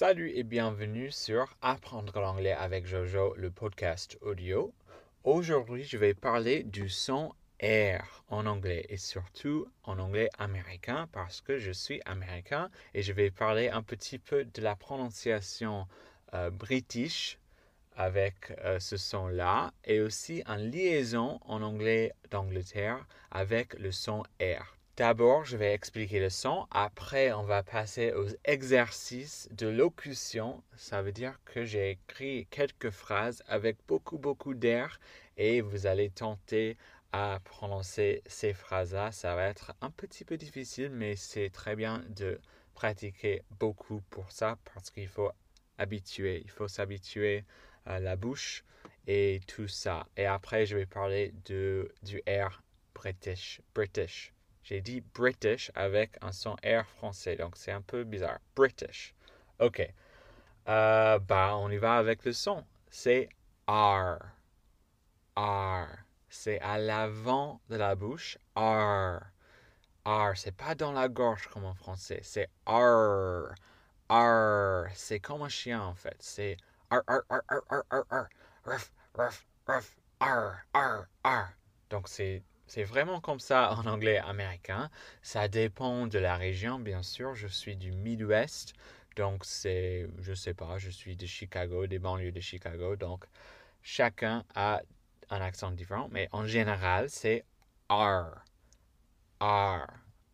Salut et bienvenue sur Apprendre l'anglais avec Jojo, le podcast audio. Aujourd'hui, je vais parler du son R en anglais et surtout en anglais américain parce que je suis américain et je vais parler un petit peu de la prononciation euh, british avec euh, ce son-là et aussi en liaison en anglais d'Angleterre avec le son R. D'abord, je vais expliquer le son. Après, on va passer aux exercices de locution. Ça veut dire que j'ai écrit quelques phrases avec beaucoup, beaucoup d'air et vous allez tenter à prononcer ces phrases-là. Ça va être un petit peu difficile, mais c'est très bien de pratiquer beaucoup pour ça parce qu'il faut habituer, il faut s'habituer à la bouche et tout ça. Et après, je vais parler de, du air British. British. J'ai dit British avec un son R français, donc c'est un peu bizarre. British. Ok. Euh, bah, on y va avec le son. C'est R. R. C'est à l'avant de la bouche. R. R. C'est pas dans la gorge comme en français. C'est R. R. C'est comme un chien en fait. C'est R, R, R, R, R, R, R. Ruff, ruff, ruff. R, R, R. Donc c'est c'est vraiment comme ça en anglais américain. Ça dépend de la région, bien sûr. Je suis du Midwest, donc c'est, je sais pas, je suis de Chicago, des banlieues de Chicago, donc chacun a un accent différent, mais en général, c'est R. R.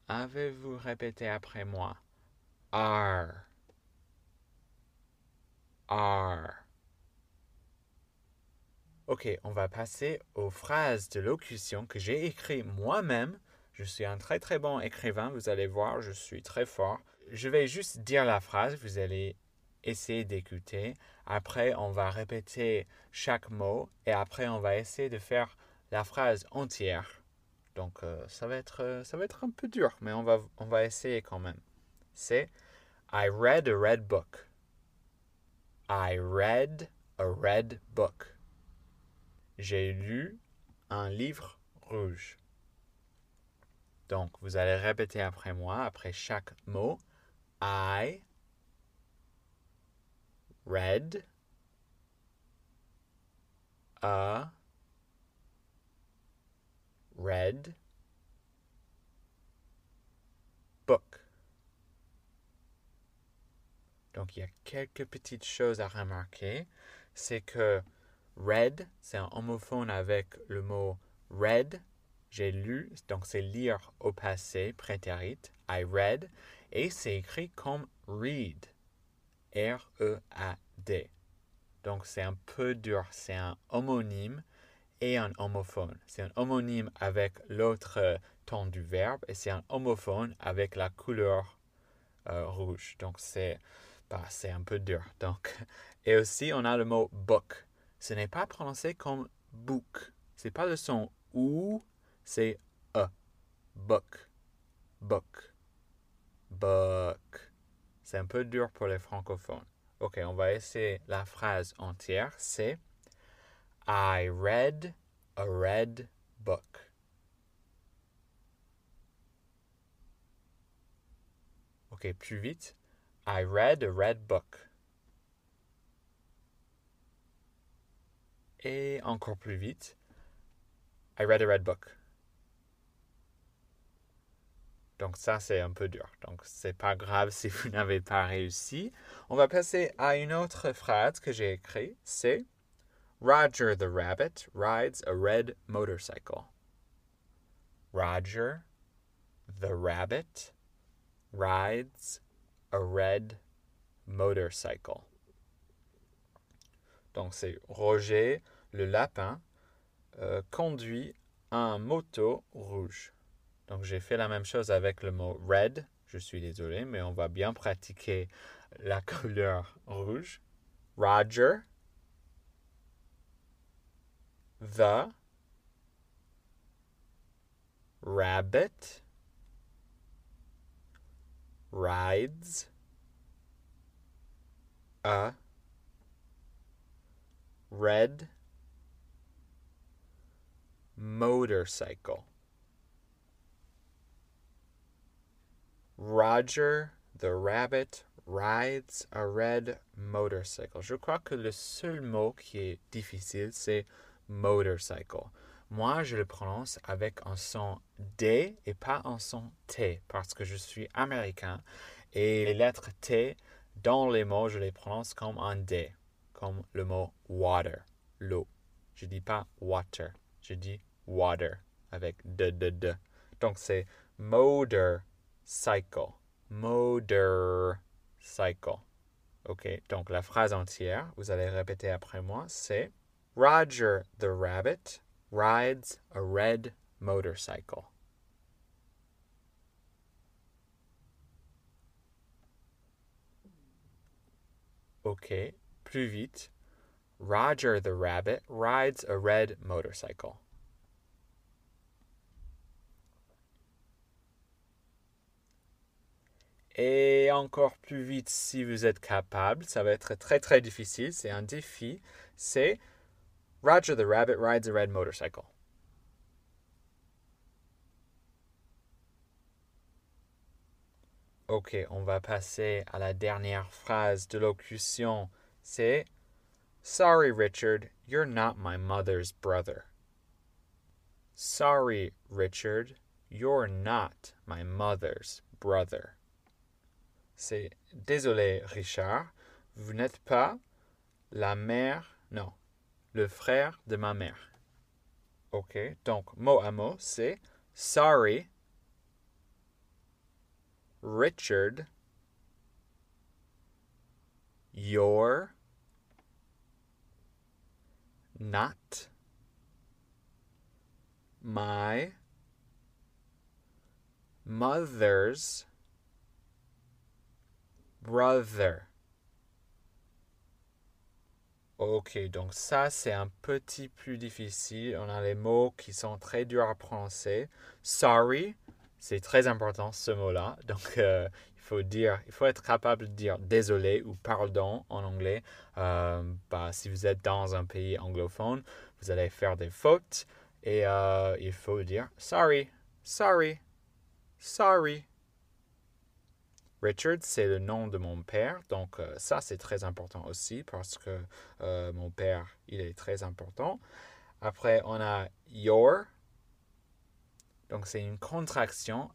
Avez-vous répété après moi? R. R. Ok, on va passer aux phrases de locution que j'ai écrites moi-même. Je suis un très très bon écrivain, vous allez voir, je suis très fort. Je vais juste dire la phrase, vous allez essayer d'écouter. Après, on va répéter chaque mot et après, on va essayer de faire la phrase entière. Donc, euh, ça, va être, euh, ça va être un peu dur, mais on va, on va essayer quand même. C'est I read a red book. I read a red book. J'ai lu un livre rouge. Donc, vous allez répéter après moi, après chaque mot. I read a red book. Donc, il y a quelques petites choses à remarquer. C'est que Red, c'est un homophone avec le mot read. J'ai lu, donc c'est lire au passé, prétérit. I read. Et c'est écrit comme read. R-E-A-D. Donc c'est un peu dur. C'est un homonyme et un homophone. C'est un homonyme avec l'autre ton du verbe et c'est un homophone avec la couleur euh, rouge. Donc c'est bah, c'est un peu dur. Donc, et aussi on a le mot book ce n'est pas prononcé comme book. C'est pas le son ou, c'est e. Book. Book. Book. C'est un peu dur pour les francophones. Ok, on va essayer la phrase entière. C'est I read a red book. Ok, plus vite. I read a red book. Et encore plus vite, I read a red book. Donc ça, c'est un peu dur. Donc c'est pas grave si vous n'avez pas réussi. On va passer à une autre phrase que j'ai écrite. C'est Roger the rabbit rides a red motorcycle. Roger the rabbit rides a red motorcycle. Donc c'est Roger le lapin euh, conduit un moto rouge. Donc j'ai fait la même chose avec le mot red. Je suis désolé, mais on va bien pratiquer la couleur rouge. Roger. The rabbit rides a red motorcycle. Roger the rabbit rides a red motorcycle. Je crois que le seul mot qui est difficile, c'est motorcycle. Moi, je le prononce avec un son D et pas un son T parce que je suis américain et les lettres T dans les mots, je les prononce comme un D, comme le mot water, l'eau. Je dis pas water, je dis water avec de de de. Donc c'est motorcycle, motorcycle. Ok, donc la phrase entière, vous allez répéter après moi, c'est Roger the rabbit rides a red motorcycle. Ok, plus vite. Roger the rabbit rides a red motorcycle. Et encore plus vite si vous êtes capable, ça va être très très difficile, c'est un défi, c'est Roger the rabbit rides a red motorcycle. Ok, on va passer à la dernière phrase de locution. C'est Sorry, Richard, you're not my mother's brother. Sorry, Richard, you're not my mother's brother. C'est Désolé, Richard, vous n'êtes pas la mère, non, le frère de ma mère. Ok, donc mot à mot, c'est sorry, Richard, you're not my mother's brother. Ok, donc ça c'est un petit plus difficile. On a les mots qui sont très durs à prononcer. Sorry, c'est très important ce mot-là. Donc euh, faut dire, il faut être capable de dire désolé ou pardon en anglais. Euh, bah, si vous êtes dans un pays anglophone, vous allez faire des fautes et euh, il faut dire sorry, sorry, sorry. Richard, c'est le nom de mon père, donc euh, ça c'est très important aussi parce que mon père, il est très important. Après, on a your, donc c'est une contraction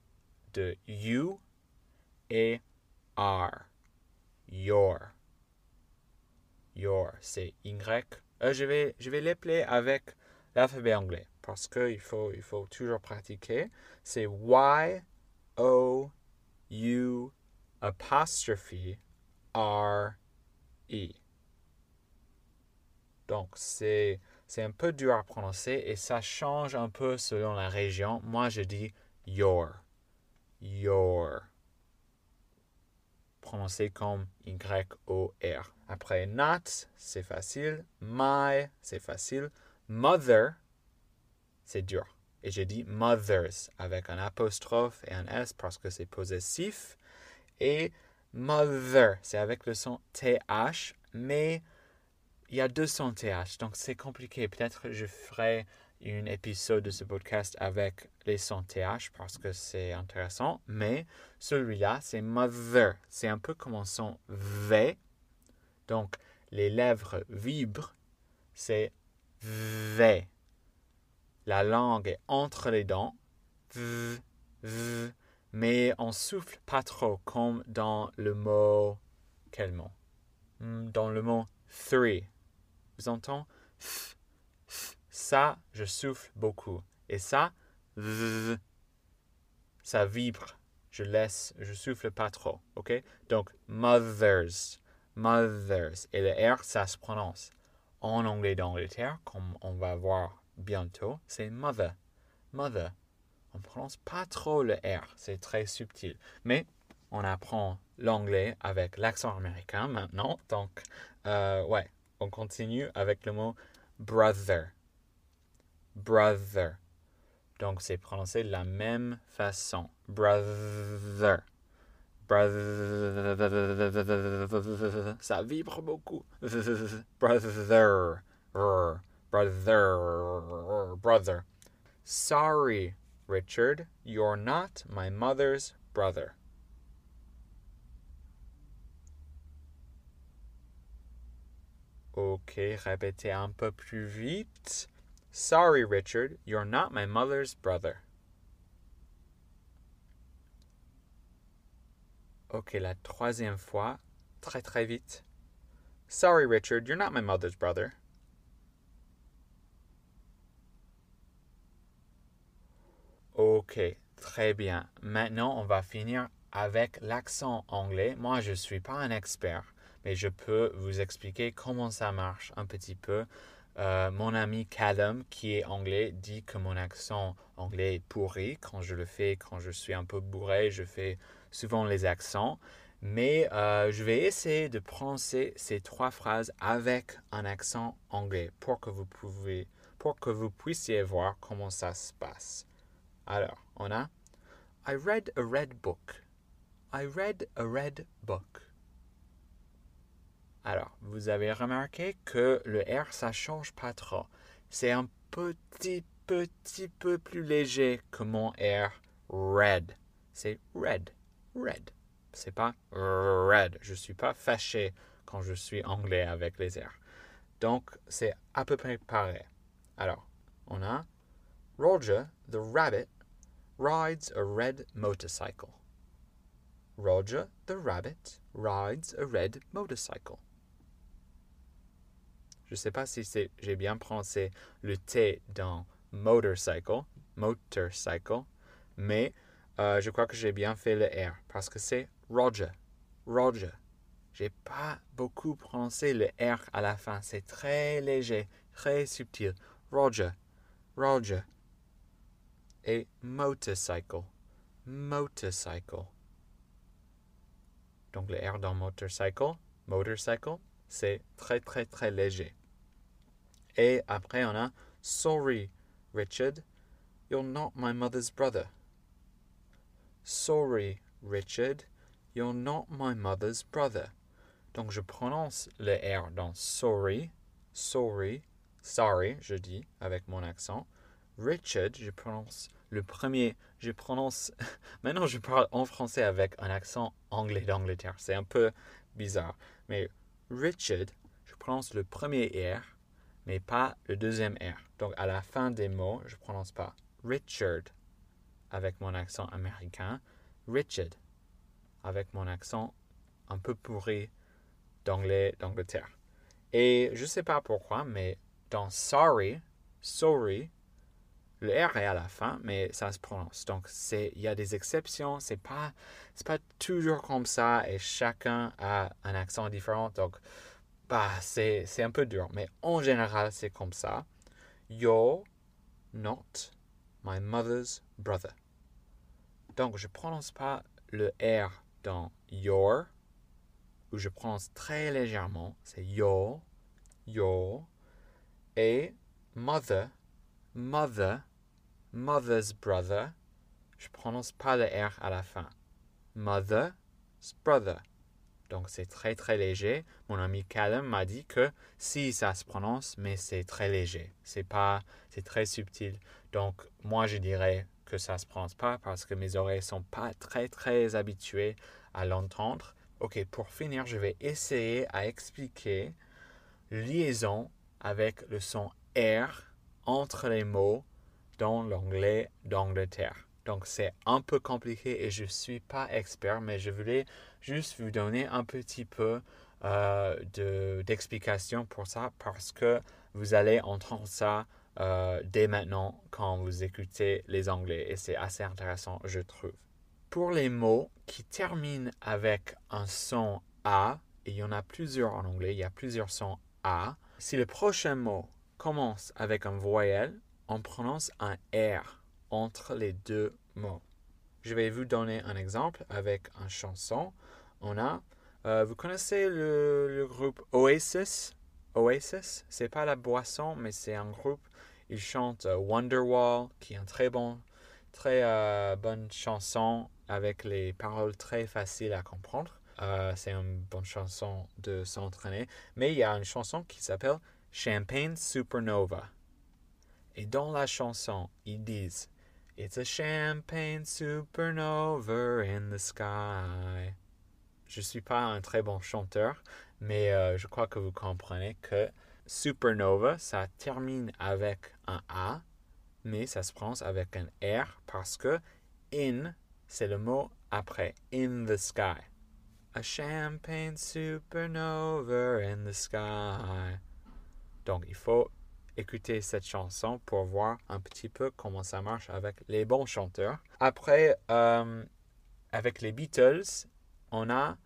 de you et are. Your. Your, c'est Y. Euh, je vais, je vais l'appeler avec l'alphabet anglais parce qu'il faut, il faut toujours pratiquer. C'est Y, O, U, apostrophe R E. Donc c'est c'est un peu dur à prononcer et ça change un peu selon la région. Moi je dis your. Your. Prononcé comme Y-O-R. Après not, c'est facile. My, c'est facile. Mother, c'est dur. Et j'ai dit mothers avec un apostrophe et un S parce que c'est possessif. Et mother, c'est avec le son TH, mais il y a deux sons TH, donc c'est compliqué. Peut-être je ferai un épisode de ce podcast avec les sons TH parce que c'est intéressant, mais celui-là, c'est mother. C'est un peu comme un son V. Donc, les lèvres vibrent, c'est V. La langue est entre les dents, v, v, mais on souffle pas trop comme dans le mot quel mot? Hmm, Dans le mot three. Vous entendez? Ça, je souffle beaucoup. Et ça, ça vibre. Je laisse, je souffle pas trop. OK? Donc, mothers. Mothers. Et le R, ça se prononce. En anglais d'Angleterre, comme on va voir bientôt, c'est mother. Mother on prononce pas trop le R, c'est très subtil. Mais on apprend l'anglais avec l'accent américain maintenant. Donc, euh, ouais, on continue avec le mot brother brother. Donc c'est prononcé de la même façon. Brother. Brother. Ça vibre beaucoup. Brother. Brother. Brother. Sorry, Richard, you're not my mother's brother. Ok, répétez un peu plus vite. Sorry, Richard, you're not my mother's brother. Ok, la troisième fois, très très vite. Sorry, Richard, you're not my mother's brother. Ok, très bien. Maintenant, on va finir avec l'accent anglais. Moi, je ne suis pas un expert, mais je peux vous expliquer comment ça marche un petit peu. Euh, mon ami Callum, qui est anglais, dit que mon accent anglais est pourri. Quand je le fais, quand je suis un peu bourré, je fais souvent les accents. Mais euh, je vais essayer de prononcer ces trois phrases avec un accent anglais pour que vous, pour que vous puissiez voir comment ça se passe. Alors, on a I read a red book. I read a red book. Alors, vous avez remarqué que le R, ça change pas trop. C'est un petit, petit peu plus léger que mon R red. C'est red, red. C'est pas red. Je suis pas fâché quand je suis anglais avec les R. Donc, c'est à peu près pareil. Alors, on a Roger the rabbit rides a red motorcycle. Roger the rabbit rides a red motorcycle. Je ne sais pas si j'ai bien prononcé le T dans motorcycle, motorcycle, mais euh, je crois que j'ai bien fait le R parce que c'est Roger, Roger. J'ai pas beaucoup prononcé le R à la fin. C'est très léger, très subtil. Roger, Roger et motorcycle. Motorcycle. Donc le R dans motorcycle, motorcycle, c'est très très très léger. Et après on a Sorry, Richard, you're not my mother's brother. Sorry, Richard, you're not my mother's brother. Donc je prononce le R dans sorry, sorry, sorry, je dis avec mon accent. Richard, je prononce le premier, je prononce. Maintenant, je parle en français avec un accent anglais d'Angleterre. C'est un peu bizarre. Mais Richard, je prononce le premier R, mais pas le deuxième R. Donc, à la fin des mots, je ne prononce pas Richard avec mon accent américain, Richard avec mon accent un peu pourri d'anglais d'Angleterre. Et je ne sais pas pourquoi, mais dans sorry, sorry, le R est à la fin, mais ça se prononce. Donc, il y a des exceptions. C'est pas, pas toujours comme ça et chacun a un accent différent. Donc, bah, c'est, un peu dur. Mais en général, c'est comme ça. You're not my mother's brother. Donc, je ne prononce pas le R dans your, où je prononce très légèrement. C'est your, your. Et mother, mother, mother's brother, je prononce pas le R à la fin. Mother's brother. Donc c'est très très léger. Mon ami Callum m'a dit que si ça se prononce, mais c'est très léger. C'est pas, c'est très subtil. Donc moi je dirais que ça se prononce pas parce que mes oreilles sont pas très très habituées à l'entendre. Ok, pour finir, je vais essayer à expliquer liaison avec le son R entre les mots dans l'anglais d'Angleterre. Donc c'est un peu compliqué et je ne suis pas expert, mais je voulais juste vous donner un petit peu euh, d'explication pour ça parce que vous allez entendre ça euh, dès maintenant quand vous écoutez les anglais et c'est assez intéressant, je trouve. Pour les mots qui terminent avec un son A, et il y en a plusieurs en anglais, il y a plusieurs sons A, si le prochain mot commence avec un voyelle, on prononce un R entre les deux mots. Je vais vous donner un exemple avec une chanson. On a, euh, vous connaissez le, groupe Oasis? Oasis, c'est pas la boisson, mais c'est un groupe. Ils chantent euh, Wonderwall, qui est une très bon, très euh, bonne chanson avec les paroles très faciles à comprendre. c'est une bonne chanson de s'entraîner. Mais il y a une chanson qui s'appelle Champagne Supernova. Et dans la chanson, ils disent It's a champagne supernova in the sky. Je suis pas un très bon chanteur, Mais euh, je crois que vous comprenez que supernova, ça termine avec un A, mais ça se prononce avec un R parce que in, c'est le mot après, in the sky. A champagne supernova in the sky. Donc, il faut écouter cette chanson pour voir un petit peu comment ça marche avec les bons chanteurs. Après, euh, avec les Beatles, on a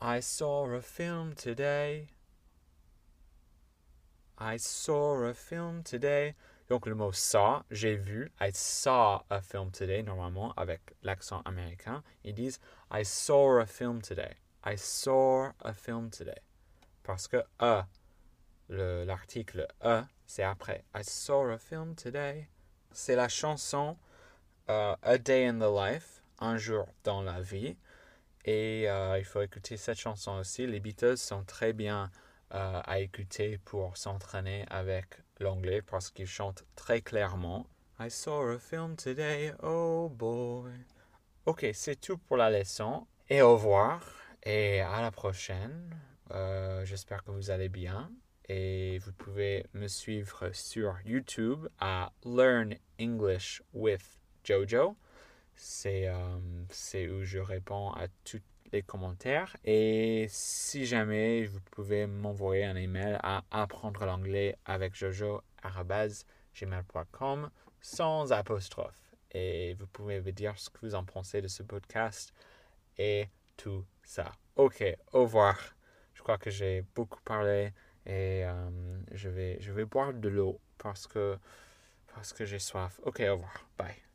I saw a film today. I saw a film today. Donc le mot saw, j'ai vu. I saw a film today, normalement, avec l'accent américain. Ils disent I saw a film today. I saw a film today. Parce que a, l'article a, c'est après. I saw a film today. C'est la chanson uh, A Day in the Life, un jour dans la vie. Et uh, il faut écouter cette chanson aussi. Les Beatles sont très bien uh, à écouter pour s'entraîner avec l'anglais parce qu'ils chantent très clairement. I saw a film today, oh boy. Ok, c'est tout pour la leçon. Et au revoir. Et à la prochaine. Euh, j'espère que vous allez bien et vous pouvez me suivre sur YouTube à Learn English with Jojo. Euh, c'est où je réponds à tous les commentaires. Et si jamais vous pouvez m'envoyer un email à apprendre l'anglais avec Jojo gmail.com sans apostrophe. Et vous pouvez me dire ce que vous en pensez de ce podcast et tout ça. Ok, au revoir. Je crois que j'ai beaucoup parlé. Et euh, je, vais, je vais boire de l'eau parce que, parce que j'ai soif. Ok, au revoir. Bye.